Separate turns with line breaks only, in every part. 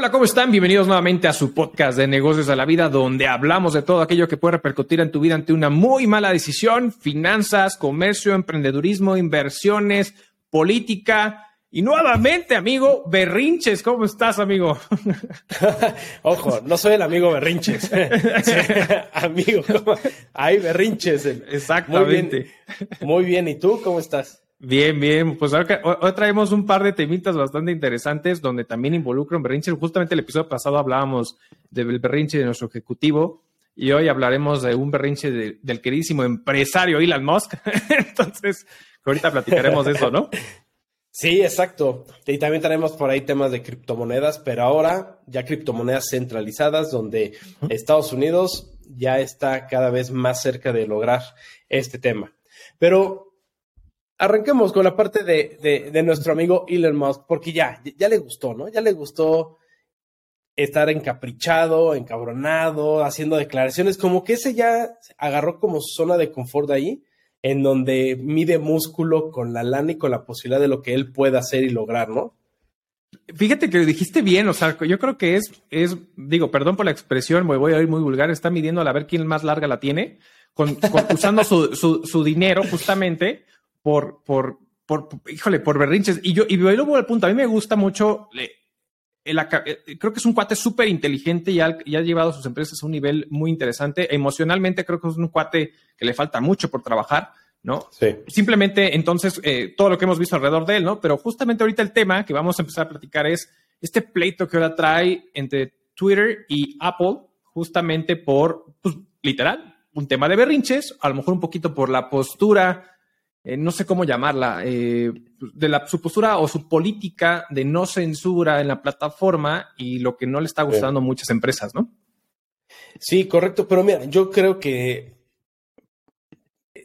Hola, ¿cómo están? Bienvenidos nuevamente a su podcast de negocios a la vida, donde hablamos de todo aquello que puede repercutir en tu vida ante una muy mala decisión, finanzas, comercio, emprendedurismo, inversiones, política. Y nuevamente, amigo, Berrinches, ¿cómo estás, amigo?
Ojo, no soy el amigo Berrinches. amigo, ¿cómo? Ay, Berrinches.
Exactamente.
Muy bien. Muy bien. ¿Y tú cómo estás?
Bien, bien. Pues ahora hoy traemos un par de temitas bastante interesantes donde también involucran berrinche. Justamente el episodio pasado hablábamos del berrinche de nuestro ejecutivo y hoy hablaremos de un berrinche del queridísimo empresario Elon Musk. Entonces, ahorita platicaremos de eso, ¿no?
Sí, exacto. Y también tenemos por ahí temas de criptomonedas, pero ahora ya criptomonedas centralizadas donde Estados Unidos ya está cada vez más cerca de lograr este tema. Pero arranquemos con la parte de, de, nuestro amigo Elon Musk, porque ya, ya le gustó, ¿no? Ya le gustó estar encaprichado, encabronado, haciendo declaraciones, como que ese ya agarró como zona de confort ahí, en donde mide músculo con la lana y con la posibilidad de lo que él pueda hacer y lograr, ¿no?
Fíjate que lo dijiste bien, o sea, yo creo que es, es, digo, perdón por la expresión, me voy a ir muy vulgar, está midiendo a ver quién más larga la tiene, con, usando su, su, su dinero justamente por, por, por, híjole, por berrinches. Y yo, y luego al punto, a mí me gusta mucho, eh, creo que es un cuate súper inteligente y ha, y ha, llevado a sus empresas a un nivel muy interesante. Emocionalmente creo que es un cuate que le falta mucho por trabajar, ¿no?
Sí.
Simplemente entonces eh, todo lo que hemos visto alrededor de él, ¿no? Pero justamente ahorita el tema que vamos a empezar a platicar es este pleito que ahora trae entre Twitter y Apple, justamente por, pues, literal, un tema de berrinches, a lo mejor un poquito por la postura eh, no sé cómo llamarla, eh, de la, su postura o su política de no censura en la plataforma y lo que no le está gustando a muchas empresas, ¿no?
Sí, correcto, pero mira, yo creo que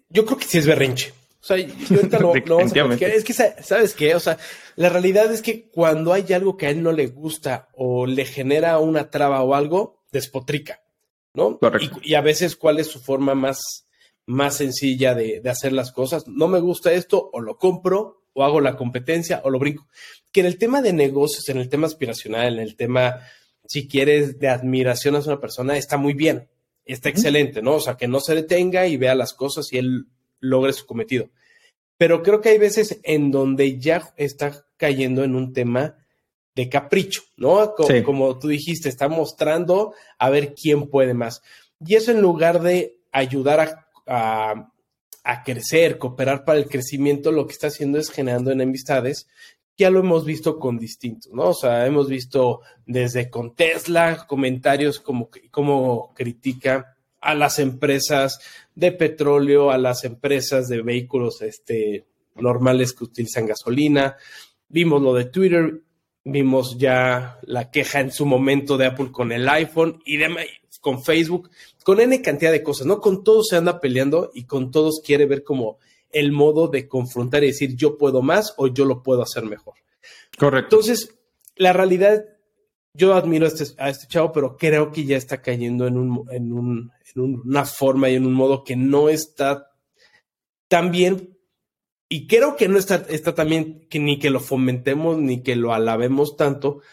yo creo que sí es berrinche. O sea, yo ahorita lo, vamos a Es que, ¿sabes qué? O sea, la realidad es que cuando hay algo que a él no le gusta o le genera una traba o algo, despotrica, ¿no?
Correcto.
y a veces, ¿cuál es su forma más más sencilla de, hacer las cosas. No me gusta esto, o lo compro, o hago la competencia, o lo brinco. Que en el tema de negocios, en el tema aspiracional, en el tema, si quieres, de admiración a una persona, está muy bien, está excelente, ¿no? O sea, que no se detenga y vea las cosas y él logre su cometido. Pero creo que hay veces en donde ya está cayendo en un tema de capricho, ¿no? Como, como tú dijiste, está mostrando a ver quién puede más. Y eso en lugar de ayudar a a, crecer, cooperar para el crecimiento, lo que está haciendo es generando enemistades. Ya lo hemos visto con distintos, ¿no? O sea, hemos visto desde con Tesla comentarios como, como critica a las empresas de petróleo, a las empresas de vehículos este, normales que utilizan gasolina. Vimos lo de Twitter, vimos ya la queja en su momento de Apple con el iPhone y demás, con Facebook con N cantidad de cosas, ¿no? Con todos se anda peleando y con todos quiere ver como el modo de confrontar y decir yo puedo más o yo lo puedo hacer mejor.
Correcto.
Entonces, la realidad, yo admiro a este, a este chavo, pero creo que ya está cayendo en, un, en, un, en una forma y en un modo que no está tan bien. Y creo que no está, está tan bien que ni que lo fomentemos ni que lo alabemos tanto,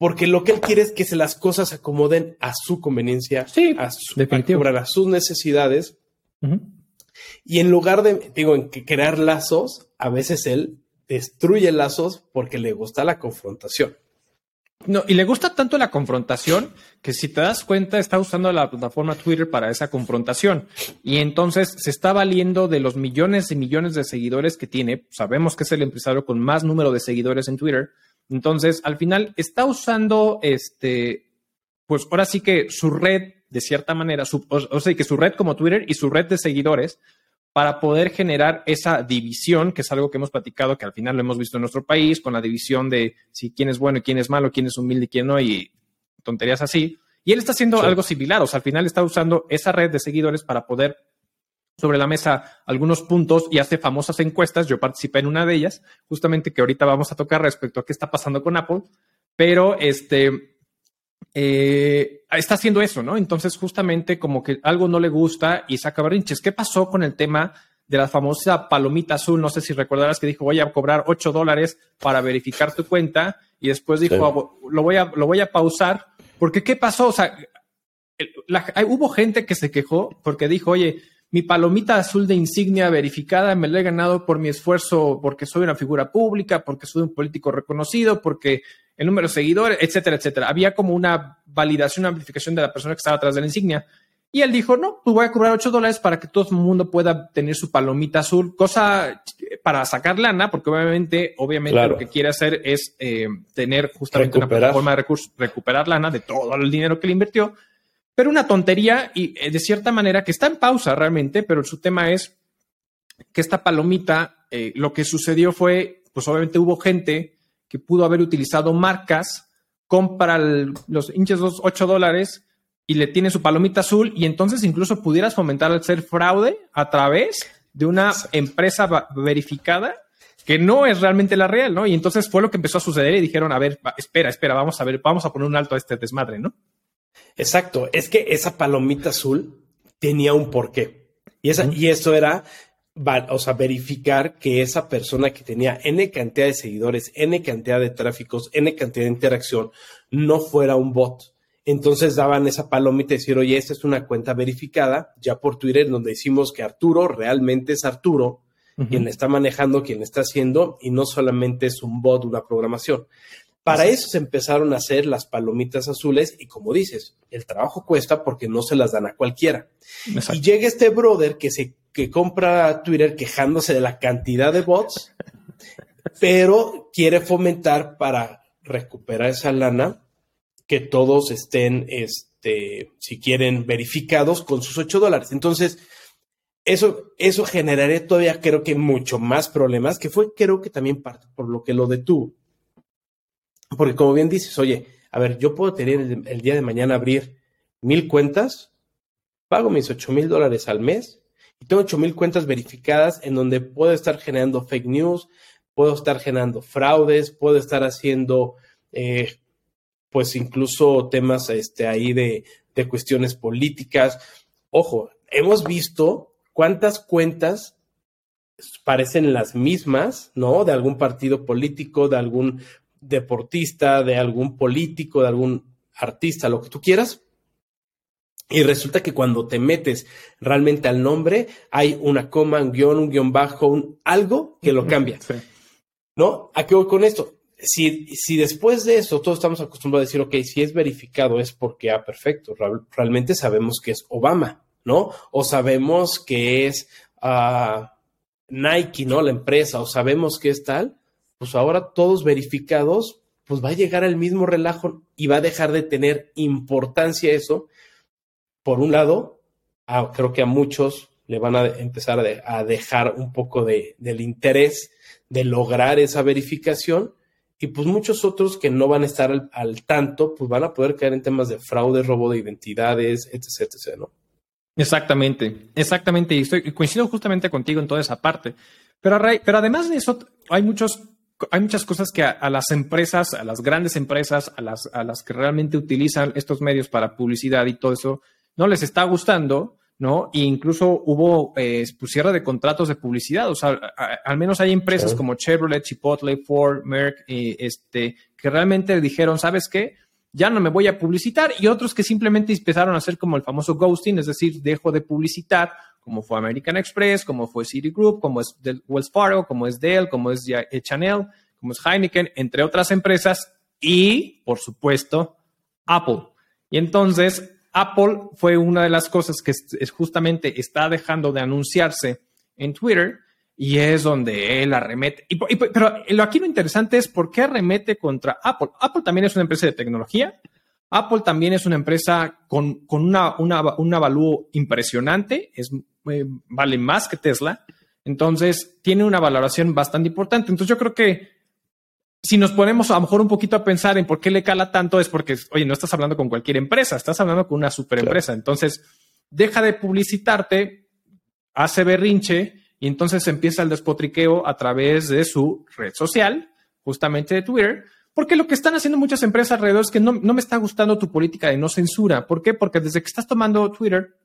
porque lo que él quiere es que se las cosas acomoden a su conveniencia, a, su, a, sus necesidades. Y en lugar de, digo, en que crear lazos, a veces él destruye lazos porque le gusta la confrontación.
No, y le gusta tanto la confrontación que si te das cuenta está usando la plataforma Twitter para esa confrontación y entonces se está valiendo de los millones y millones de seguidores que tiene. Sabemos que es el empresario con más número de seguidores en Twitter entonces, al final está usando este, pues ahora sí que su red, de cierta manera, o, sea, que su red como Twitter y su red de seguidores para poder generar esa división, que es algo que hemos platicado, que al final lo hemos visto en nuestro país, con la división de si quién es bueno y quién es malo, quién es humilde y quién no, y tonterías así. Y él está haciendo algo similar, o sea, al final está usando esa red de seguidores para poder sobre la mesa algunos puntos y hace famosas encuestas. Yo participé en una de ellas, justamente que ahorita vamos a tocar respecto a qué está pasando con Apple, pero este eh, está haciendo eso, ¿no? Entonces, justamente como que algo no le gusta y saca berrinches. ¿Qué pasó con el tema de la famosa palomita azul. No sé si recordarás que dijo, voy a cobrar 8 dólares para verificar tu cuenta. Y después dijo, lo, voy a, lo voy a pausar. Porque, ¿qué pasó? O sea, hubo gente que se quejó porque dijo, oye, mi palomita azul de insignia verificada me la he ganado por mi esfuerzo, porque soy una figura pública, porque soy un político reconocido, porque el número de seguidores, etcétera, etcétera. Había como una validación, una amplificación de la persona que estaba atrás de la insignia. Y él dijo, no, pues voy a cobrar 8 dólares para que todo el mundo pueda tener su palomita azul, cosa para sacar lana, porque obviamente, obviamente lo que quiere hacer es eh, tener justamente una plataforma de recursos, recuperar lana de todo el dinero que le invirtió, pero una tontería y eh, de cierta manera que está en pausa realmente, pero su tema es que esta palomita, eh, lo que sucedió fue, pues obviamente hubo gente que pudo haber utilizado marcas, compra los hinches los 8 dólares y le tiene su palomita azul y entonces incluso pudieras fomentar el ser fraude a través de una empresa verificada que no es realmente la real, ¿no? Y entonces fue lo que empezó a suceder y dijeron, a ver, espera, espera, vamos a ver, vamos a poner un alto a este desmadre, ¿no?
Exacto, es que esa palomita azul tenía un porqué. Y, esa, y eso era, o sea, verificar que esa persona que tenía N cantidad de seguidores, N cantidad de tráficos, N cantidad de interacción, no fuera un bot. Entonces daban esa palomita y decir, oye, esta es una cuenta verificada, ya por Twitter, donde decimos que Arturo realmente es Arturo, quien está manejando, quien está haciendo, y no solamente es un bot, una programación. Para eso se empezaron a hacer las palomitas azules y como dices, el trabajo cuesta porque no se las dan a cualquiera. Y llega este brother que se que compra Twitter quejándose de la cantidad de bots, pero quiere fomentar para recuperar esa lana que todos estén, este, si quieren, verificados con sus 8 dólares. Entonces, eso, eso generaría todavía creo que mucho más problemas, que fue creo que también parte por lo que lo detuvo. Porque como bien dices, oye, a ver, yo puedo tener el, día de mañana abrir mil cuentas, pago mis ocho mil dólares al mes y tengo ocho mil cuentas verificadas en donde puedo estar generando fake news, puedo estar generando fraudes, puedo estar haciendo, eh, pues incluso temas este, ahí de, de cuestiones políticas. Ojo, hemos visto cuántas cuentas parecen las mismas, ¿no? De algún partido político, de algún deportista, de algún político, de algún artista, lo que tú quieras. Y resulta que cuando te metes realmente al nombre, hay una coma, un guion, un guion bajo, un algo que lo cambia. ¿No? ¿A qué voy con esto? Si, si después de eso todos estamos acostumbrados a decir, ok, si es verificado es porque, ah, perfecto, realmente sabemos que es Obama, ¿no? O sabemos que es ah, Nike, ¿no? La empresa, o sabemos que es tal, pues ahora todos verificados, pues va a llegar al mismo relajo y va a dejar de tener importancia eso. Por un lado, creo que a muchos le van a empezar a, dejar un poco de, del interés de lograr esa verificación y pues muchos otros que no van a estar al, tanto, pues van a poder caer en temas de fraude, robo de identidades, etc., etc., ¿no?
Exactamente, exactamente, y estoy coincido justamente contigo en toda esa parte. Pero, pero además de eso, hay muchos hay muchas cosas que a, las empresas, a las grandes empresas, a las, a las que realmente utilizan estos medios para publicidad y todo eso, no les está gustando, ¿no? E incluso hubo eh, pues, cierre de contratos de publicidad. O sea, al menos hay empresas como Chevrolet, Chipotle, Ford, Merck, este, que realmente dijeron, ¿sabes qué? Ya no me voy a publicitar. Y otros que simplemente empezaron a hacer como el famoso ghosting, es decir, dejo de publicitar como fue American Express, como fue Citigroup, como es Wells Fargo, como es Dell, como es Chanel, como es Heineken, entre otras empresas, y por supuesto Apple. Y entonces Apple fue una de las cosas que es, justamente está dejando de anunciarse en Twitter y es donde él arremete. pero aquí lo interesante es por qué arremete contra Apple. Apple también es una empresa de tecnología, Apple también es una empresa con, una, un avalúo impresionante, es, eh, vale más que Tesla, entonces tiene una valoración bastante importante. Entonces yo creo que si nos ponemos a lo mejor un poquito a pensar en por qué le cala tanto, es porque, oye, no estás hablando con cualquier empresa, estás hablando con una super empresa. Entonces, deja de publicitarte, hace berrinche y entonces empieza el despotriqueo a través de su red social, justamente de Twitter, porque lo que están haciendo muchas empresas alrededor es que no, me está gustando tu política de no censura. ¿Por qué? Porque desde que estás tomando Twitter,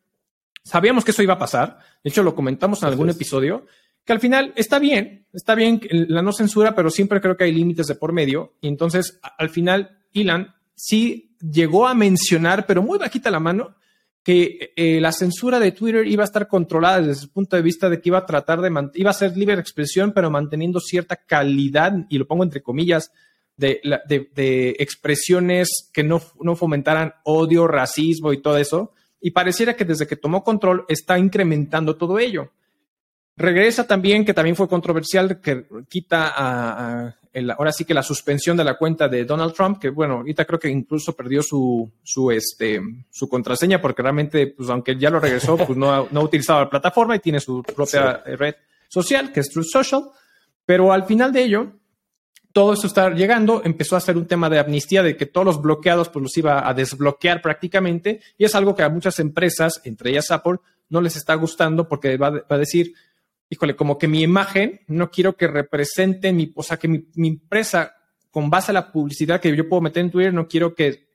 Sabíamos que eso iba a pasar. De hecho, lo comentamos en algún episodio, que al final está bien, está bien la no censura, pero siempre creo que hay límites de por medio. Y entonces, al final, Elon sí llegó a mencionar, pero muy bajita la mano, que eh, la censura de Twitter iba a estar controlada desde el punto de vista de que iba a tratar de, iba a ser libre de expresión, pero manteniendo cierta calidad, y lo pongo entre comillas, de, de, expresiones que no, no fomentaran odio, racismo y todo eso. Y pareciera que desde que tomó control está incrementando todo ello. Regresa también, que también fue controversial, que quita a, ahora sí que la suspensión de la cuenta de Donald Trump, que bueno, ahorita creo que incluso perdió su, su, este, su contraseña porque realmente, pues aunque ya lo regresó, pues no, no ha utilizado la plataforma y tiene su propia red social, que es Truth Social. Pero al final de ello, todo eso está llegando, empezó a ser un tema de amnistía, de que todos los bloqueados pues los iba a desbloquear prácticamente, y es algo que a muchas empresas, entre ellas Apple, no les está gustando porque va, a decir, híjole, como que mi imagen no quiero que represente mi, o sea, que mi, empresa, con base a la publicidad que yo puedo meter en Twitter, no quiero que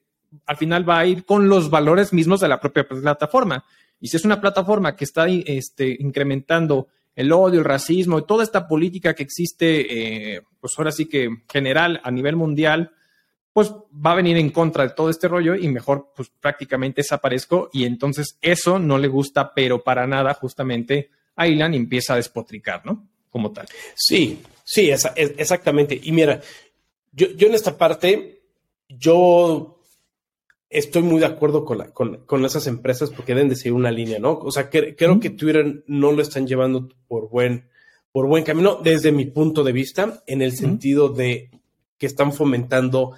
al final va a ir con los valores mismos de la propia plataforma. Y si es una plataforma que está este, incrementando el odio, el racismo, toda esta política que existe, eh, pues ahora sí que general a nivel mundial, pues va a venir en contra de todo este rollo y mejor pues prácticamente desaparezco y entonces eso no le gusta, pero para nada justamente a Ilan empieza a despotricar, ¿no? Como tal.
Sí, sí, exactamente. Y mira, yo, yo en esta parte, yo estoy muy de acuerdo con, esas empresas porque deben de seguir una línea, ¿no? O sea, creo que Twitter no lo están llevando por buen, por buen camino desde mi punto de vista, en el sentido de que están fomentando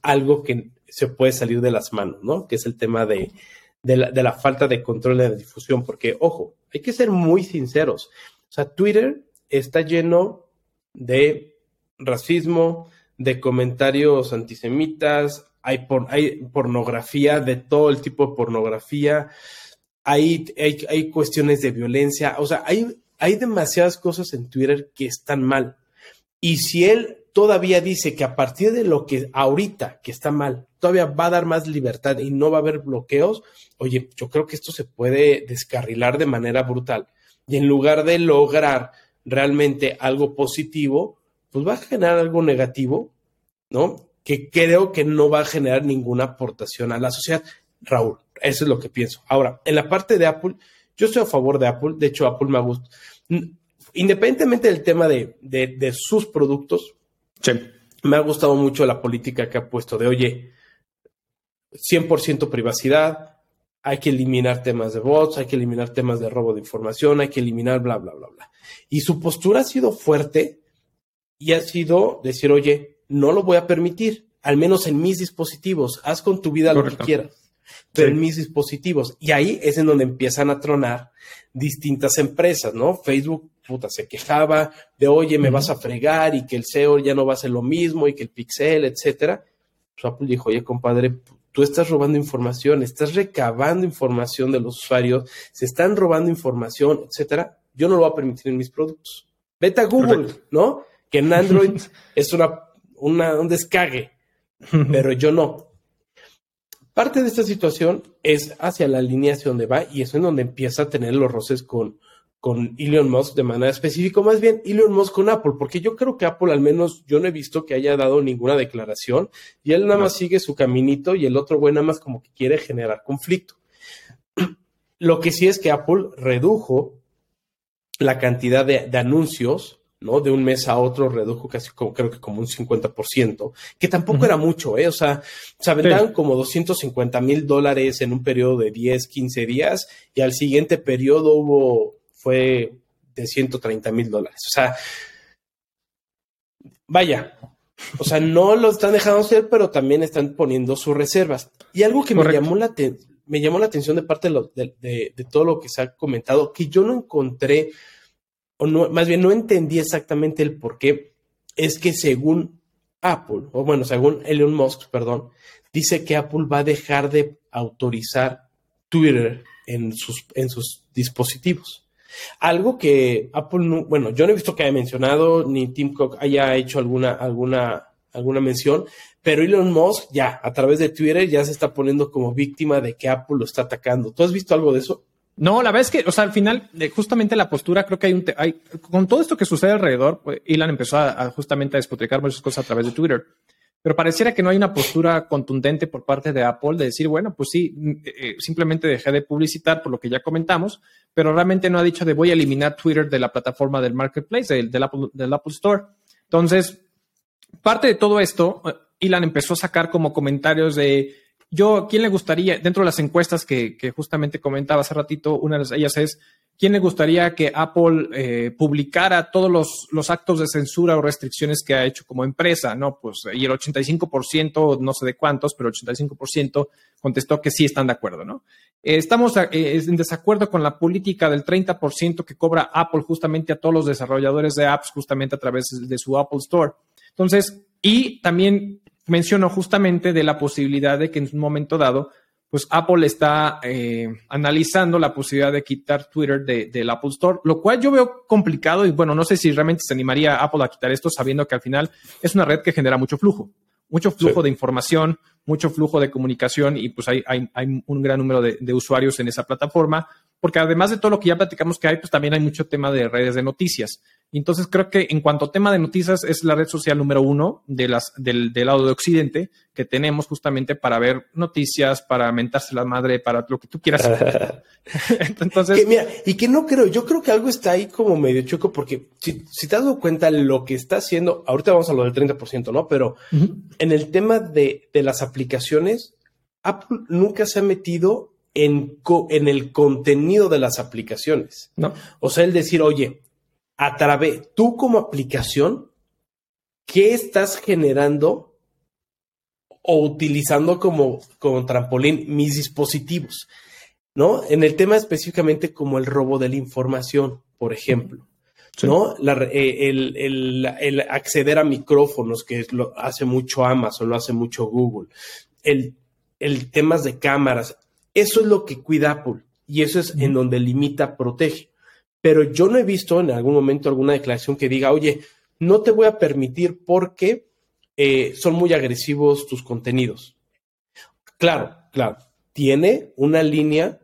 algo que se puede salir de las manos, ¿no? Que es el tema de, la, de la falta de control de la difusión, porque, ojo, hay que ser muy sinceros. O sea, Twitter está lleno de racismo, de comentarios antisemitas, hay, hay pornografía, de todo el tipo de pornografía, hay, hay, cuestiones de violencia, o sea, hay, hay demasiadas cosas en Twitter que están mal. Y si él todavía dice que a partir de lo que ahorita que está mal, todavía va a dar más libertad y no va a haber bloqueos, oye, yo creo que esto se puede descarrilar de manera brutal. Y en lugar de lograr realmente algo positivo, pues va a generar algo negativo, ¿no? Que creo que no va a generar ninguna aportación a la sociedad. Raúl, eso es lo que pienso. Ahora, en la parte de Apple, yo estoy a favor de Apple. De hecho, Apple me gusta. Independientemente del tema de, de, sus productos, me ha gustado mucho la política que ha puesto de, oye, 100% privacidad, hay que eliminar temas de bots, hay que eliminar temas de robo de información, hay que eliminar bla, bla, bla, bla. Y su postura ha sido fuerte y ha sido decir, oye, no lo voy a permitir, al menos en mis dispositivos. Haz con tu vida lo que quieras, pero en mis dispositivos. Y ahí es en donde empiezan a tronar distintas empresas, ¿no? Facebook, puta, se quejaba de, oye, me vas a fregar y que el SEO ya no va a ser lo mismo y que el Pixel, etcétera. Pues Apple dijo, oye, compadre, tú estás robando información, estás recabando información de los usuarios, se están robando información, etcétera. Yo no lo voy a permitir en mis productos. Vete a Google, ¿no? Que en Android es una un descague, pero yo no. Parte de esta situación es hacia la línea hacia donde va y eso es donde empieza a tener los roces con, con Elon Musk de manera específica, más bien Elon Musk con Apple, porque yo creo que Apple al menos yo no he visto que haya dado ninguna declaración y él nada más sigue su caminito y el otro güey nada más como que quiere generar conflicto. Lo que sí es que Apple redujo la cantidad de anuncios ¿no? De un mes a otro redujo casi como, creo que como un 50%, que tampoco era mucho, ¿eh? O sea, se vendían como 250 mil dólares en un periodo de 10, 15 días y al siguiente periodo hubo, fue de 130 mil dólares. O sea, vaya, o sea, no lo están dejando hacer, pero también están poniendo sus reservas. Y algo que me llamó, la me llamó la atención de parte de, de todo lo que se ha comentado, que yo no encontré o no, más bien no entendí exactamente el por qué, es que según Apple, o bueno, según Elon Musk, perdón, dice que Apple va a dejar de autorizar Twitter en sus, en sus dispositivos. Algo que Apple no, bueno, yo no he visto que haya mencionado, ni Tim Cook haya hecho alguna, alguna, alguna mención, pero Elon Musk ya, a través de Twitter, ya se está poniendo como víctima de que Apple lo está atacando. ¿Tú has visto algo de eso?
No, la verdad es que, o sea, al final, eh, justamente la postura, creo que hay un, hay, con todo esto que sucede alrededor, pues, empezó a, justamente a despotricar muchas cosas a través de Twitter, pero pareciera que no hay una postura contundente por parte de Apple de decir, bueno, pues sí, eh, simplemente dejé de publicitar por lo que ya comentamos, pero realmente no ha dicho de voy a eliminar Twitter de la plataforma del marketplace, del, Apple, Store. Entonces, parte de todo esto, eh, Elon empezó a sacar como comentarios de yo, ¿quién le gustaría, dentro de las encuestas que, justamente comentaba hace ratito, una de ellas es, ¿quién le gustaría que Apple eh, publicara todos los, actos de censura o restricciones que ha hecho como empresa? No, pues, y el 85%, no sé de cuántos, pero el 85% contestó que sí están de acuerdo, ¿no? Eh, estamos eh, en desacuerdo con la política del 30% que cobra Apple justamente a todos los desarrolladores de apps justamente a través de su Apple Store. Entonces, y también mencionó justamente de la posibilidad de que en un momento dado, pues Apple está eh, analizando la posibilidad de quitar Twitter del Apple Store, lo cual yo veo complicado y bueno, no sé si realmente se animaría Apple a quitar esto sabiendo que al final es una red que genera mucho flujo, mucho flujo de información, mucho flujo de comunicación y pues hay, hay, un gran número de, de, usuarios en esa plataforma, porque además de todo lo que ya platicamos que hay, pues también hay mucho tema de redes de noticias. Entonces creo que en cuanto a tema de noticias es la red social número uno de las, del, lado de Occidente que tenemos justamente para ver noticias, para mentarse la madre, para lo que tú quieras.
Entonces, mira, y que no creo, yo creo que algo está ahí como medio choco porque si, si te has dado cuenta lo que está haciendo, ahorita vamos a lo del 30%, ¿no? Pero en el tema de, de las aplicaciones, Apple nunca se ha metido en, en el contenido de las aplicaciones. No. O sea, el decir, oye, a través, tú como aplicación, ¿qué estás generando o utilizando como, como trampolín mis dispositivos? ¿No? En el tema específicamente como el robo de la información, por ejemplo. ¿no? Eh, el, acceder a micrófonos, que lo hace mucho Amazon, lo hace mucho Google, el, el temas de cámaras, eso es lo que cuida Apple y eso es en donde limita, protege pero yo no he visto en algún momento alguna declaración que diga, oye, no te voy a permitir porque eh, son muy agresivos tus contenidos. Claro, claro, tiene una línea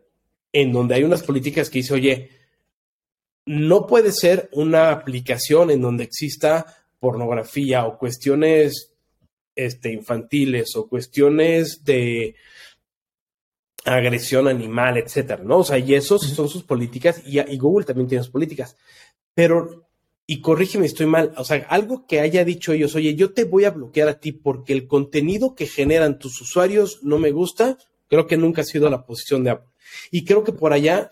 en donde hay unas políticas que dice, oye, no puede ser una aplicación en donde exista pornografía o cuestiones este, infantiles o cuestiones de agresión animal, etcétera, ¿no? O sea, y esos son sus políticas y, Google también tiene sus políticas. Pero, y corrígeme, estoy mal, o sea, algo que haya dicho ellos, oye, yo te voy a bloquear a ti porque el contenido que generan tus usuarios no me gusta, creo que nunca ha sido la posición de Apple. Y creo que por allá,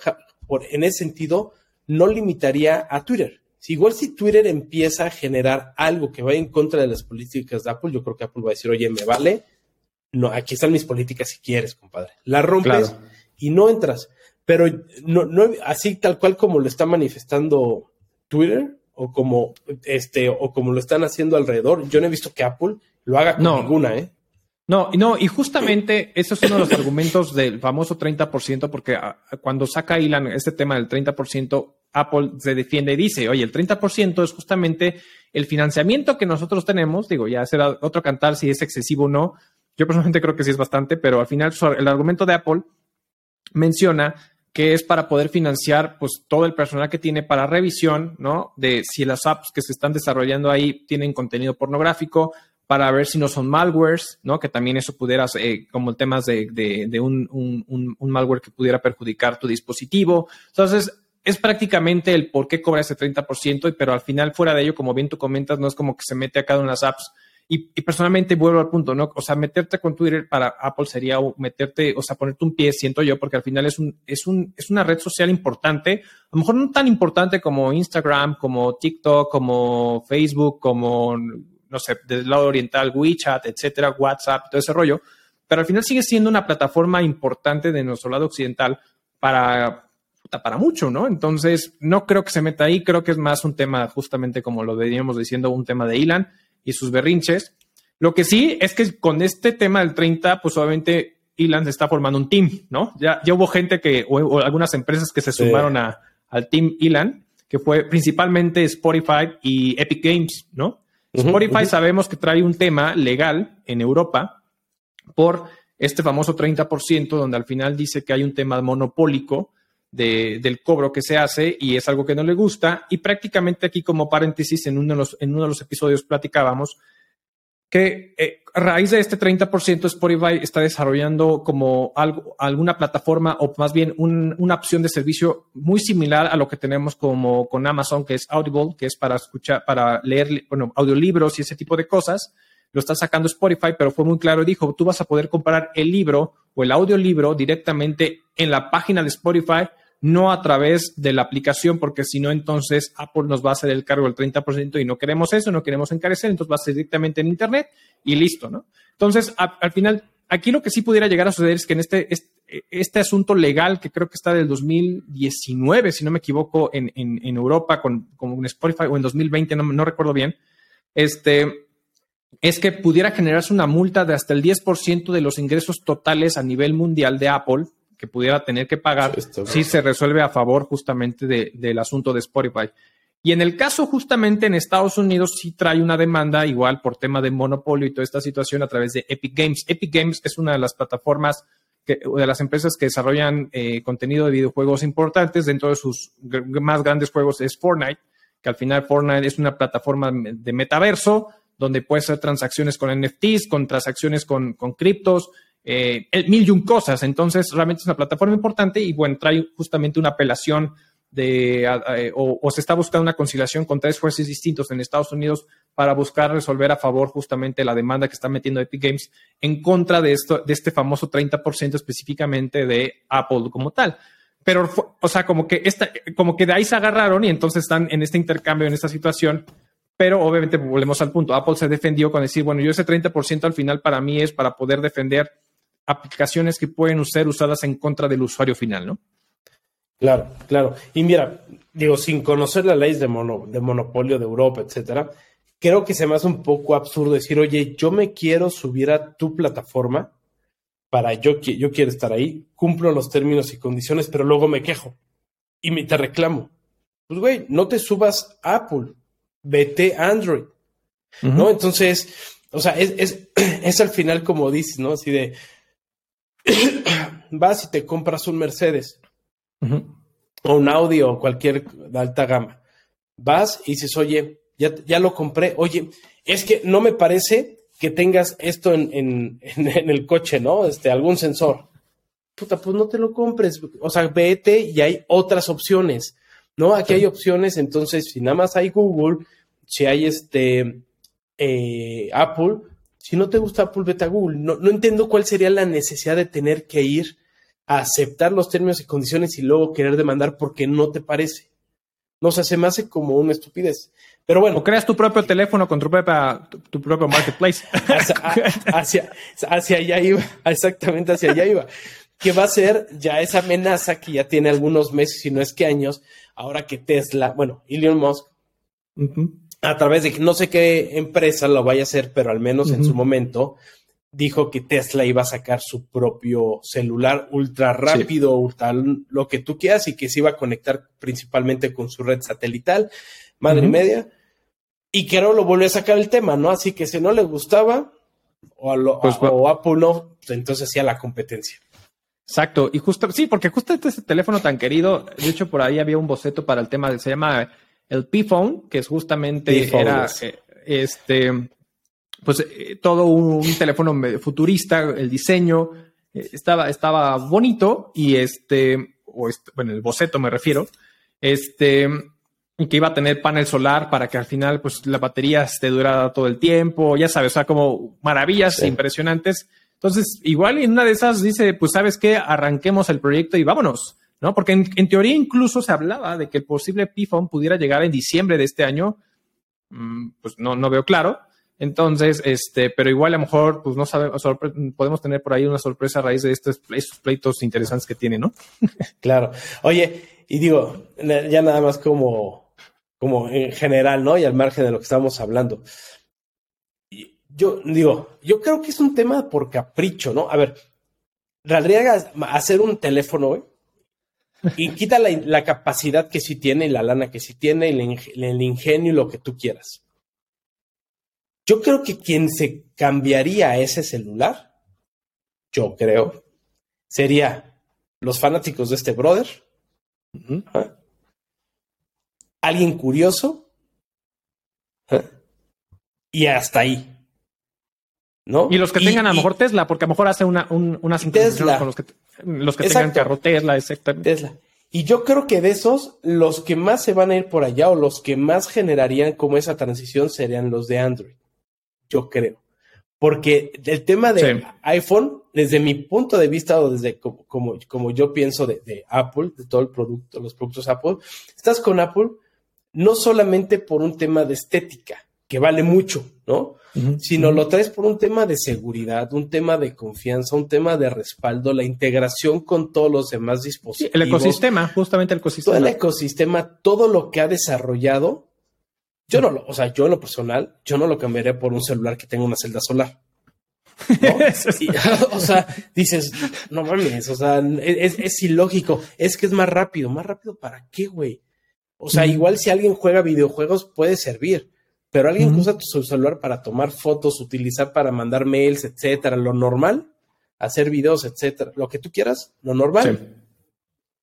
por, en ese sentido, no limitaría a Twitter. Si igual si Twitter empieza a generar algo que vaya en contra de las políticas de Apple, yo creo que Apple va a decir, oye, me vale, no, aquí están mis políticas si quieres, compadre. La rompes y no entras. Pero no, no, así tal cual como lo está manifestando Twitter o como este o como lo están haciendo alrededor, yo no he visto que Apple lo haga con ninguna, ¿eh?
No, no, y justamente eso es uno de los argumentos del famoso 30%, porque ah, cuando saca Elon este tema del 30%, Apple se defiende y dice, oye, el 30% es justamente el financiamiento que nosotros tenemos, digo, ya será otro cantar si es excesivo o no, yo personalmente creo que sí es bastante, pero al final el argumento de Apple menciona que es para poder financiar pues todo el personal que tiene para revisión, ¿no? De si las apps que se están desarrollando ahí tienen contenido pornográfico, para ver si no son malwares, ¿no? Que también eso pudiera, eh, como temas de, de, un, un, un, malware que pudiera perjudicar tu dispositivo. Entonces, es prácticamente el por qué cobra ese 30%, pero al final, fuera de ello, como bien tú comentas, no es como que se mete a cada una de las apps y, personalmente vuelvo al punto, ¿no? O sea, meterte con Twitter para Apple sería meterte, o sea, ponerte un pie, siento yo, porque al final es, un, es, un, es una red social importante, a lo mejor no tan importante como Instagram, como TikTok, como Facebook, como, no sé, del lado oriental, WeChat, etcétera, WhatsApp, todo ese rollo, pero al final sigue siendo una plataforma importante de nuestro lado occidental para, para mucho, ¿no? Entonces, no creo que se meta ahí, creo que es más un tema, justamente como lo veníamos diciendo, un tema de Ilan y sus berrinches. Lo que sí es que con este tema del 30, pues obviamente Elon se está formando un team, ¿no? Ya, ya hubo gente que, o, algunas empresas que se sumaron a, al team Elon, que fue principalmente Spotify y Epic Games, ¿no? Spotify sabemos que trae un tema legal en Europa por este famoso 30%, donde al final dice que hay un tema monopólico del cobro que se hace y es algo que no le gusta. Y prácticamente aquí como paréntesis, en uno de los, en uno de los episodios platicábamos que eh, a raíz de este 30% Spotify está desarrollando como algo, alguna plataforma o más bien una opción de servicio muy similar a lo que tenemos como con Amazon, que es Audible, que es para escuchar, para leer, bueno, audiolibros y ese tipo de cosas. Lo está sacando Spotify, pero fue muy claro, dijo, tú vas a poder comprar el libro o el audiolibro directamente en la página de Spotify no a través de la aplicación, porque si no, entonces Apple nos va a hacer el cargo del 30% y no queremos eso, no queremos encarecer, entonces va a ser directamente en Internet y listo, ¿no? Entonces, al final, aquí lo que sí pudiera llegar a suceder es que en este, este, asunto legal, que creo que está del 2019, si no me equivoco, en, en, Europa con, con, Spotify, o en 2020, no, no recuerdo bien, este, es que pudiera generarse una multa de hasta el 10% de los ingresos totales a nivel mundial de Apple que pudiera tener que pagar si se resuelve a favor justamente del asunto de Spotify. Y en el caso justamente en Estados Unidos sí trae una demanda igual por tema de monopolio y toda esta situación a través de Epic Games. Epic Games es una de las plataformas que, de las empresas que desarrollan eh, contenido de videojuegos importantes. Dentro de sus más grandes juegos es Fortnite, que al final Fortnite es una plataforma de metaverso donde puedes hacer transacciones con NFTs, con transacciones con, criptos, eh, mil y un cosas. Entonces, realmente es una plataforma importante y bueno, trae justamente una apelación de, o, se está buscando una conciliación con tres jueces distintos en Estados Unidos para buscar resolver a favor justamente la demanda que está metiendo Epic Games en contra de, esto, de este famoso 30% específicamente de Apple como tal. Pero, o sea, como que, esta, como que de ahí se agarraron y entonces están en este intercambio, en esta situación. Pero obviamente volvemos al punto. Apple se defendió con decir, bueno, yo ese 30% al final para mí es para poder defender aplicaciones que pueden ser usadas en contra del usuario final, ¿no?
Claro, claro. Y mira, digo, sin conocer la ley de, de monopolio de Europa, etcétera, creo que se me hace un poco absurdo decir, oye, yo me quiero subir a tu plataforma para yo, yo quiero estar ahí, cumplo los términos y condiciones, pero luego me quejo y me te reclamo. Pues, güey, no te subas a Apple, vete Android, ¿no? Entonces, o sea, es, es, es al final como dices, ¿no? Así de, vas y te compras un Mercedes o un Audi o cualquier de alta gama. Vas y dices, oye, ya, ya lo compré. Oye, es que no me parece que tengas esto en, en, en, el coche, ¿no? Este, algún sensor. Puta, pues no te lo compres. O sea, vete y hay otras opciones, ¿no? Aquí hay opciones, entonces, si nada más hay Google, si hay este eh, Apple, si no te gusta Apple, vete a Google. No, no entiendo cuál sería la necesidad de tener que ir a aceptar los términos y condiciones y luego querer demandar porque no te parece. No, se me hace como una estupidez. Pero bueno.
O creas tu propio teléfono con tu, tu, propio marketplace.
Hacia, hacia, allá iba, exactamente hacia allá iba. Que va a ser ya esa amenaza que ya tiene algunos meses, si no es que años, ahora que Tesla, bueno, Elon Musk, a través de no sé qué empresa lo vaya a hacer, pero al menos en su momento dijo que Tesla iba a sacar su propio celular ultra rápido, ultra lo que tú quieras y que se iba a conectar principalmente con su red satelital, madre y media. Y que ahora lo volvió a sacar el tema, ¿no? Así que si no le gustaba o, pues o Apple no, pues entonces hacía la competencia.
Exacto, y justo, sí, porque justo este teléfono tan querido, de hecho por ahí había un boceto para el tema, se llama el P-Phone, que es justamente era eh, este, pues eh, todo un, teléfono futurista, el diseño eh, estaba, estaba bonito y este, o este, bueno, el boceto me refiero, este, y que iba a tener panel solar para que al final pues la batería esté durada todo el tiempo, ya sabes, o sea, como maravillas impresionantes. Entonces, igual en una de esas dice, pues sabes qué, arranquemos el proyecto y vámonos. ¿no? Porque en, teoría incluso se hablaba de que el posible PIFON pudiera llegar en diciembre de este año. Mm, pues no, no veo claro. Entonces, este, pero igual a lo mejor, pues no sabemos, podemos tener por ahí una sorpresa a raíz de estos, pleitos interesantes que tiene, ¿no?
claro. Oye, y digo, ya nada más como, como en general, ¿no? Y al margen de lo que estamos hablando. Yo digo, yo creo que es un tema por capricho, ¿no? A ver, ¿Radriaga hacer un teléfono, güey, y quita la, capacidad que sí tiene y la lana que sí tiene y el, ingenio y lo que tú quieras. Yo creo que quien se cambiaría a ese celular, yo creo, sería los fanáticos de este brother ¿Ah? Alguien curioso. ¿Ah? Y hasta ahí. ¿No?
Y los que tengan a lo mejor Tesla, porque a lo mejor hace una, una
Tesla.
con los que, los que tengan carro Tesla, exactamente.
Tesla. Y yo creo que de esos, los que más se van a ir por allá o los que más generarían como esa transición serían los de Android. Yo creo. Porque el tema de iPhone, desde mi punto de vista o desde como, como, yo pienso de, de, Apple, de todo el producto, los productos Apple, estás con Apple no solamente por un tema de estética, que vale mucho, ¿no? Sino lo traes por un tema de seguridad, un tema de confianza, un tema de respaldo, la integración con todos los demás dispositivos.
el ecosistema, justamente el ecosistema.
Todo el ecosistema, todo lo que ha desarrollado. Yo no lo, o sea, yo en lo personal, yo no lo cambiaría por un celular que tenga una celda solar. o sea, dices, no mames, o sea, es, es, ilógico. Es que es más rápido. ¿Más rápido para qué, güey? O sea, igual si alguien juega videojuegos puede servir, pero alguien usa tu celular para tomar fotos, utilizar para mandar mails, etcétera, lo normal, hacer videos, etcétera, lo que tú quieras, lo normal.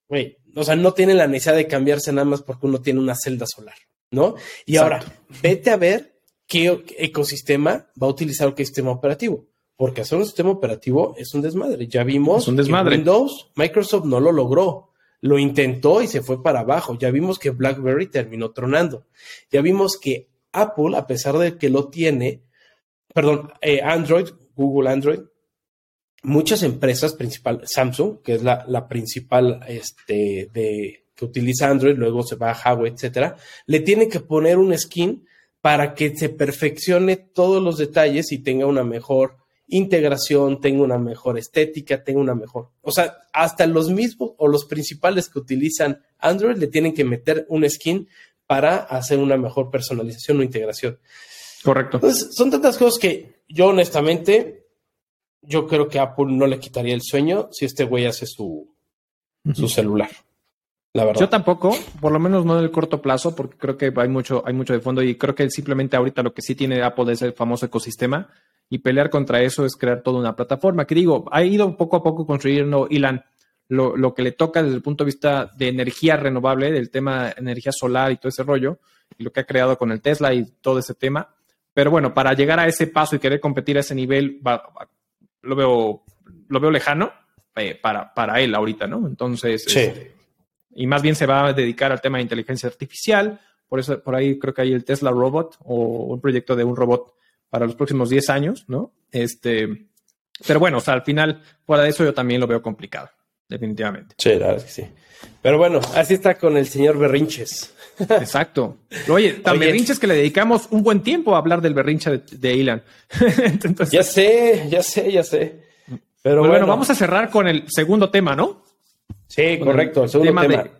Güey, o sea, no tiene la necesidad de cambiarse nada más porque uno tiene una celda solar, ¿no? Y ahora, vete a ver qué ecosistema va a utilizar qué sistema operativo. Porque hacer un sistema operativo es un desmadre. Ya vimos
un desmadre.
que Windows, Microsoft no lo logró. Lo intentó y se fue para abajo. Ya vimos que BlackBerry terminó tronando. Ya vimos que Apple, a pesar de que lo tiene, perdón, eh, Android, Google Android, muchas empresas principales, Samsung, que es la, principal este, de, que utiliza Android, luego se va a Huawei, etcétera, le tiene que poner un skin para que se perfeccione todos los detalles y tenga una mejor integración, tenga una mejor estética, tenga una mejor. O sea, hasta los mismos o los principales que utilizan Android le tienen que meter un skin para hacer una mejor personalización o integración.
Correcto.
Entonces, son tantas cosas que yo honestamente, yo creo que Apple no le quitaría el sueño si este güey hace su, su celular. La verdad.
Yo tampoco, por lo menos no en el corto plazo, porque creo que hay mucho, hay mucho de fondo y creo que simplemente ahorita lo que sí tiene Apple es el famoso ecosistema y pelear contra eso es crear toda una plataforma. Que digo, ha ido poco a poco construyendo Ilan lo, que le toca desde el punto de vista de energía renovable, del tema de energía solar y todo ese rollo, y lo que ha creado con el Tesla y todo ese tema. Pero bueno, para llegar a ese paso y querer competir a ese nivel, lo, veo, lo veo lejano eh, para, para él ahorita, ¿no? Entonces, este, y más bien se va a dedicar al tema de inteligencia artificial. Por eso, por ahí creo que hay el Tesla Robot o un proyecto de un robot para los próximos 10 años, ¿no? Este, pero bueno, o sea, al final, fuera de eso, yo también lo veo complicado definitivamente.
Sí, la verdad es que sí. Pero bueno, así está con el señor Berrinches.
Exacto. Oye, tan berrinches que le dedicamos un buen tiempo a hablar del berrinche de, Ilan.
ya sé, ya sé, ya sé.
Pero bueno, vamos a cerrar con el segundo tema, ¿no?
Sí, correcto. El, segundo tema, de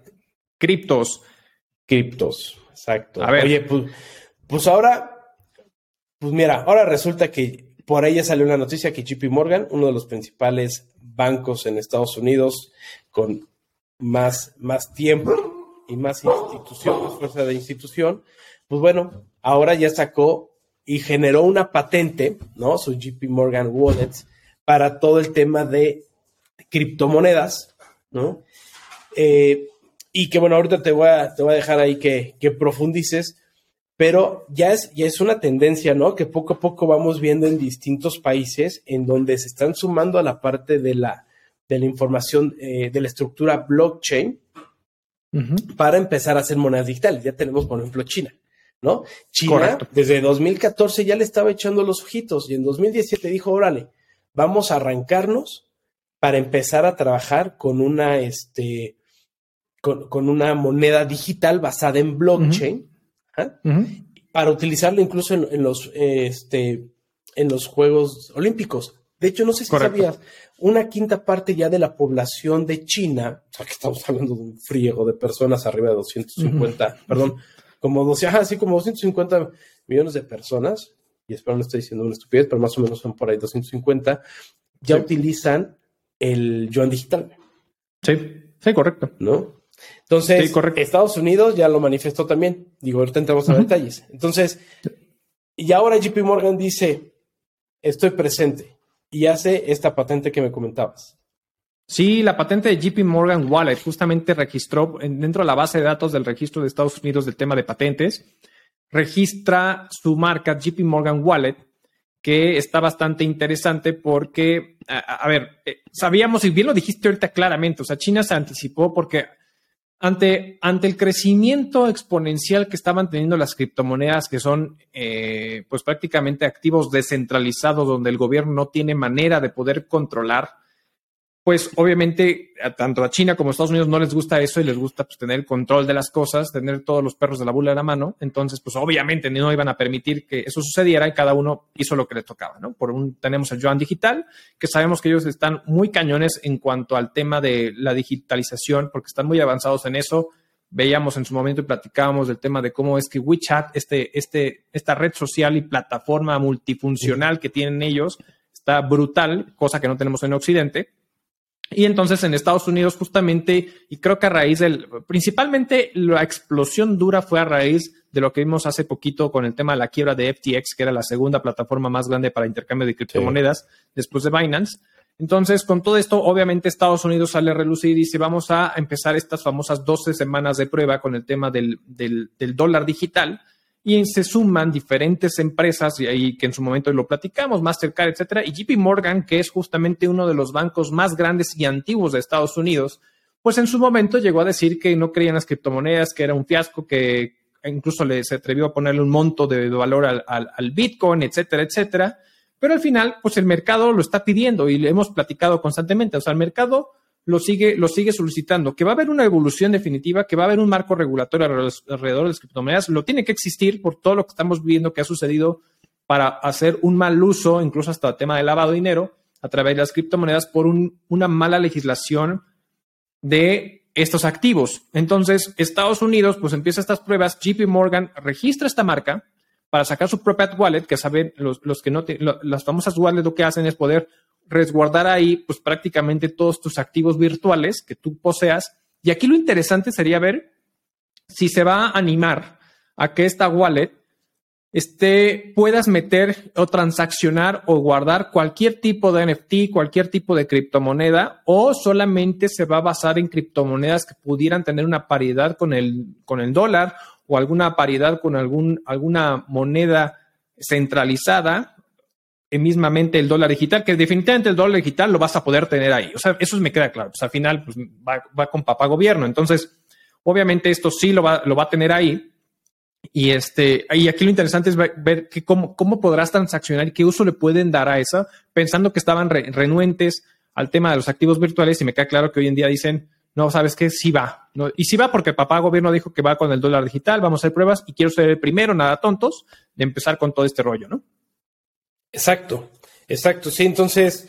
criptos.
Criptos, exacto. A ver. Oye, pues, pues ahora, pues mira, ahora resulta que por ahí ya salió una noticia que JP Morgan, uno de los principales bancos en Estados Unidos con más, más tiempo y más institución, más fuerza de institución, pues bueno, ahora ya sacó y generó una patente, ¿no? Su JP Morgan Wallets para todo el tema de criptomonedas, ¿no? Eh, y que bueno, ahorita te voy a, te voy a dejar ahí que, que profundices, pero ya es, ya es una tendencia, ¿no? Que poco a poco vamos viendo en distintos países en donde se están sumando a la parte de la, de la información, eh, de la estructura blockchain para empezar a hacer monedas digitales. Ya tenemos, por ejemplo, China, ¿no? China desde 2014 ya le estaba echando los ojitos y en 2017 dijo, órale, vamos a arrancarnos para empezar a trabajar con una, este, con, una moneda digital basada en blockchain para utilizarlo incluso en, los, este, en los Juegos Olímpicos. De hecho, no sé si sabías, una quinta parte ya de la población de China, o sea, que estamos hablando de un friego de personas arriba de 250, perdón, como 12, así como 250 millones de personas, y espero no estoy diciendo una estupidez, pero más o menos son por ahí 250, ya utilizan el yuan digital.
Sí, sí, correcto.
¿No? Entonces, Estados Unidos ya lo manifestó también. Digo, ahorita entramos a detalles. Entonces, y ahora JP Morgan dice, estoy presente y hace esta patente que me comentabas.
Sí, la patente de JP Morgan Wallet justamente registró dentro de la base de datos del registro de Estados Unidos del tema de patentes, registra su marca JP Morgan Wallet, que está bastante interesante porque, a, ver, eh, sabíamos, y bien lo dijiste ahorita claramente, o sea, China se anticipó porque ante, ante el crecimiento exponencial que estaban teniendo las criptomonedas, que son eh, pues prácticamente activos descentralizados, donde el gobierno no tiene manera de poder controlar, pues obviamente tanto a China como a Estados Unidos no les gusta eso y les gusta pues, tener control de las cosas, tener todos los perros de la bula en la mano. Entonces, pues obviamente no iban a permitir que eso sucediera y cada uno hizo lo que le tocaba, ¿no? Por un tenemos el yuan digital, que sabemos que ellos están muy cañones en cuanto al tema de la digitalización, porque están muy avanzados en eso. Veíamos en su momento y platicábamos del tema de cómo es que WeChat, este, este, esta red social y plataforma multifuncional que tienen ellos, está brutal, cosa que no tenemos en Occidente y entonces en Estados Unidos justamente, y creo que a raíz del, principalmente la explosión dura fue a raíz de lo que vimos hace poquito con el tema de la quiebra de FTX, que era la segunda plataforma más grande para intercambio de criptomonedas después de Binance. Entonces, con todo esto, obviamente Estados Unidos sale a relucir y dice, vamos a empezar estas famosas 12 semanas de prueba con el tema del, del, del dólar digital y se suman diferentes empresas, y ahí que en su momento lo platicamos, Mastercard, etcétera, y JP Morgan, que es justamente uno de los bancos más grandes y antiguos de Estados Unidos, pues en su momento llegó a decir que no creían las criptomonedas, que era un fiasco, que incluso se atrevió a ponerle un monto de valor al, al Bitcoin, etcétera, etcétera. Pero al final, pues el mercado lo está pidiendo y le hemos platicado constantemente. O sea, el mercado lo sigue, lo sigue solicitando. Que va a haber una evolución definitiva, que va a haber un marco regulatorio alrededor de las criptomonedas, lo tiene que existir por todo lo que estamos viendo que ha sucedido para hacer un mal uso, incluso hasta el tema de lavado de dinero, a través de las criptomonedas por una mala legislación de estos activos. Entonces, Estados Unidos, pues empieza estas pruebas, JP Morgan registra esta marca para sacar su propia wallet, que saben los, los que no, las famosas wallets lo que hacen es poder resguardar ahí pues prácticamente todos tus activos virtuales que tú poseas. Y aquí lo interesante sería ver si se va a animar a que esta wallet este, puedas meter o transaccionar o guardar cualquier tipo de NFT, cualquier tipo de criptomoneda, o solamente se va a basar en criptomonedas que pudieran tener una paridad con el, con el dólar o alguna paridad con algún, alguna moneda centralizada mismamente el dólar digital, que definitivamente el dólar digital lo vas a poder tener ahí. O sea, eso me queda claro. Pues al final pues, va, con papá gobierno. Entonces, obviamente esto sí lo va, lo va a tener ahí. Y este, y aquí lo interesante es ver, que cómo, cómo podrás transaccionar y qué uso le pueden dar a eso, pensando que estaban renuentes al tema de los activos virtuales. Y me queda claro que hoy en día dicen, no, sabes que sí va. ¿no? Y sí va porque papá gobierno dijo que va con el dólar digital, vamos a hacer pruebas y quiero ser el primero, nada tontos, de empezar con todo este rollo, ¿no?
Exacto, exacto. Sí, entonces,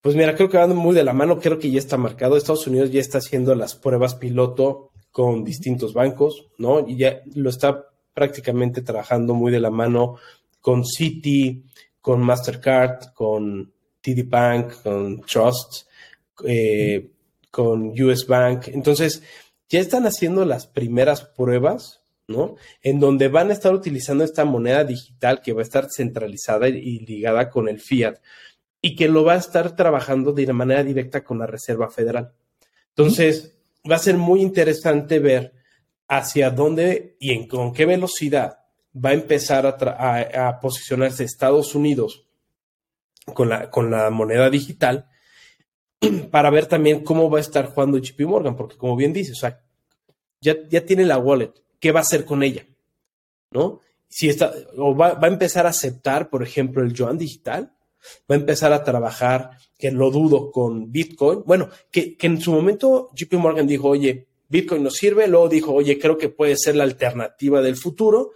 pues mira, creo que van muy de la mano, creo que ya está marcado. Estados Unidos ya está haciendo las pruebas piloto con distintos bancos, ¿no? Y ya lo está prácticamente trabajando muy de la mano con Citi, con Mastercard, con TD Bank, con Trust, eh, con US Bank. Entonces, ya están haciendo las primeras pruebas ¿no? En donde van a estar utilizando esta moneda digital que va a estar centralizada y ligada con el fiat y que lo va a estar trabajando de manera directa con la Reserva Federal. Entonces, va a ser muy interesante ver hacia dónde y en con qué velocidad va a empezar a, posicionarse Estados Unidos con la, con la moneda digital para ver también cómo va a estar jugando JP Morgan, porque como bien dice, o sea, ya, ya tiene la wallet, qué va a hacer con ella, ¿no? Si está, o va, a empezar a aceptar, por ejemplo, el yuan digital, va a empezar a trabajar, que lo dudo, con Bitcoin. Bueno, que, en su momento JP Morgan dijo, oye, Bitcoin nos sirve, luego dijo, oye, creo que puede ser la alternativa del futuro,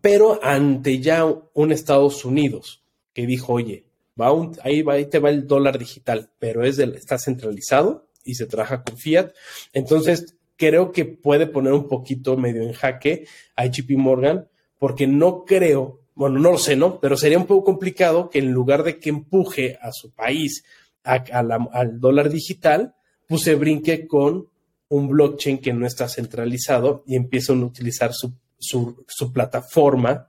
pero ante ya un Estados Unidos que dijo, oye, va ahí, va, ahí te va el dólar digital, pero es está centralizado y se trabaja con fiat. Entonces, creo que puede poner un poquito medio en jaque a JP Morgan, porque no creo, bueno, no lo sé, ¿no? Pero sería un poco complicado que en lugar de que empuje a su país al dólar digital, pues se brinque con un blockchain que no está centralizado y empiezan a utilizar su, su, su plataforma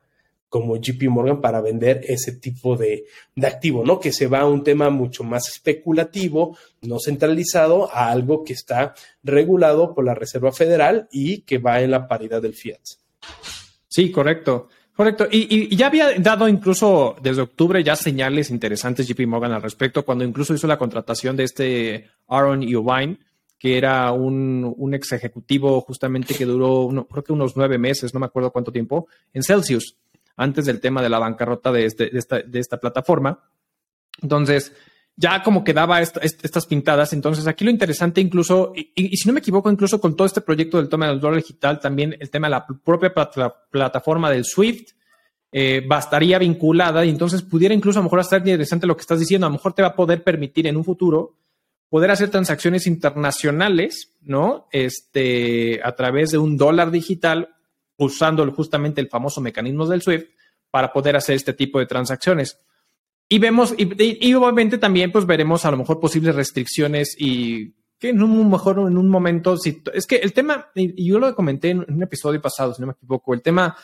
como JP Morgan para vender ese tipo de, de, activo, ¿no? Que se va a un tema mucho más especulativo, no centralizado, a algo que está regulado por la Reserva Federal y que va en la paridad del fiat.
Sí, correcto. Correcto. Y, ya había dado incluso desde octubre ya señales interesantes JP Morgan al respecto, cuando incluso hizo la contratación de este Aaron Ewine, que era un, un, ex ejecutivo justamente que duró, creo que unos nueve meses, no me acuerdo cuánto tiempo, en Celsius antes del tema de la bancarrota de, este, de, esta, plataforma. Entonces, ya como que daba estas pintadas. Entonces, aquí lo interesante incluso, y, si no me equivoco, incluso con todo este proyecto del tema del dólar digital, también el tema de la propia plataforma del SWIFT eh, bastaría vinculada y entonces pudiera incluso a lo mejor estar interesante lo que estás diciendo. A lo mejor te va a poder permitir en un futuro poder hacer transacciones internacionales, ¿no? Este, a través de un dólar digital usando justamente el famoso mecanismo del SWIFT para poder hacer este tipo de transacciones. Y vemos, y, obviamente también pues veremos a lo mejor posibles restricciones y que en un mejor en un momento, si, es que el tema, y yo lo comenté en un episodio pasado, si no me equivoco, el tema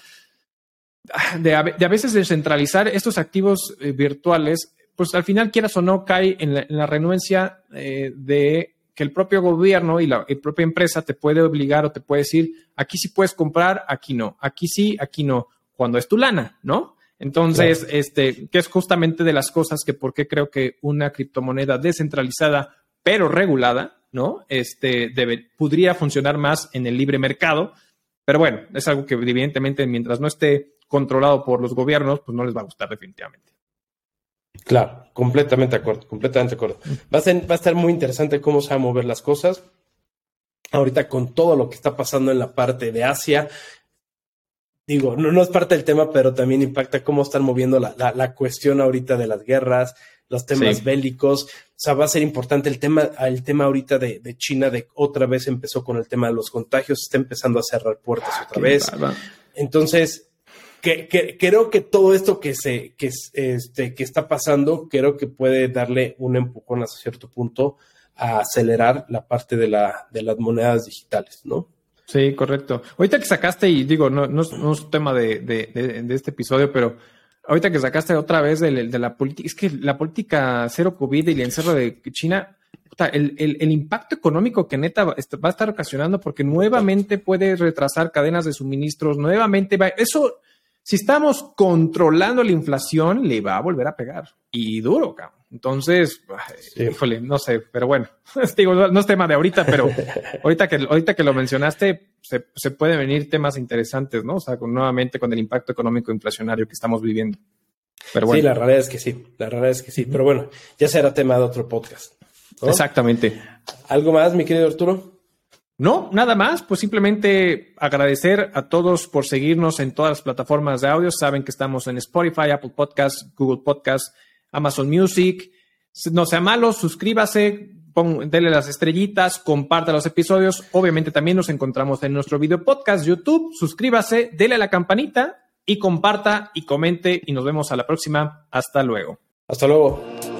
de a, veces descentralizar estos activos eh, virtuales, pues al final quieras o no cae en la, renuencia eh, de que el propio gobierno y la propia empresa te puede obligar o te puede decir, aquí sí puedes comprar, aquí no, aquí sí, aquí no, cuando es tu lana, ¿no? Entonces, este, que es justamente de las cosas que por qué creo que una criptomoneda descentralizada, pero regulada, ¿no? Este, debe, podría funcionar más en el libre mercado, pero bueno, es algo que evidentemente mientras no esté controlado por los gobiernos, pues no les va a gustar definitivamente.
Claro, completamente de acuerdo, completamente de acuerdo. Va a, ser, va a estar muy interesante cómo se van a mover las cosas. Ahorita con todo lo que está pasando en la parte de Asia, digo, no, no es parte del tema, pero también impacta cómo están moviendo la, la, cuestión ahorita de las guerras, los temas bélicos. O sea, va a ser importante el tema, el tema ahorita de, de, China, de otra vez empezó con el tema de los contagios, está empezando a cerrar puertas ah, otra vez. Entonces, que, creo que todo esto que se que, este, que está pasando, creo que puede darle un empujón hasta cierto punto a acelerar la parte de, la, de las monedas digitales, ¿no?
Sí, correcto. Ahorita que sacaste, y digo, no, no, es, tema de, de, este episodio, pero ahorita que sacaste otra vez de, la política, es que la política cero COVID y el encerro de China, el, el, el, impacto económico que neta va a estar ocasionando porque nuevamente puede retrasar cadenas de suministros, nuevamente va, eso si estamos controlando la inflación, le va a volver a pegar. Y duro, cabrón. Entonces, híjole, no sé, pero bueno, no es tema de ahorita, pero ahorita que, ahorita que lo mencionaste, se, se pueden venir temas interesantes, ¿no? O sea, nuevamente con el impacto económico inflacionario que estamos viviendo.
Pero bueno. Sí, la realidad es que sí, la realidad es que sí, pero bueno, ya será tema de otro podcast.
Exactamente.
¿Algo más, mi querido Arturo?
No, nada más, pues simplemente agradecer a todos por seguirnos en todas las plataformas de audio. Saben que estamos en Spotify, Apple Podcasts, Google Podcasts, Amazon Music. No sea malo, suscríbase, pon, denle las estrellitas, comparta los episodios. Obviamente también nos encontramos en nuestro video podcast YouTube. Suscríbase, dele a la campanita y comparta y comente y nos vemos a la próxima. Hasta luego.
Hasta luego.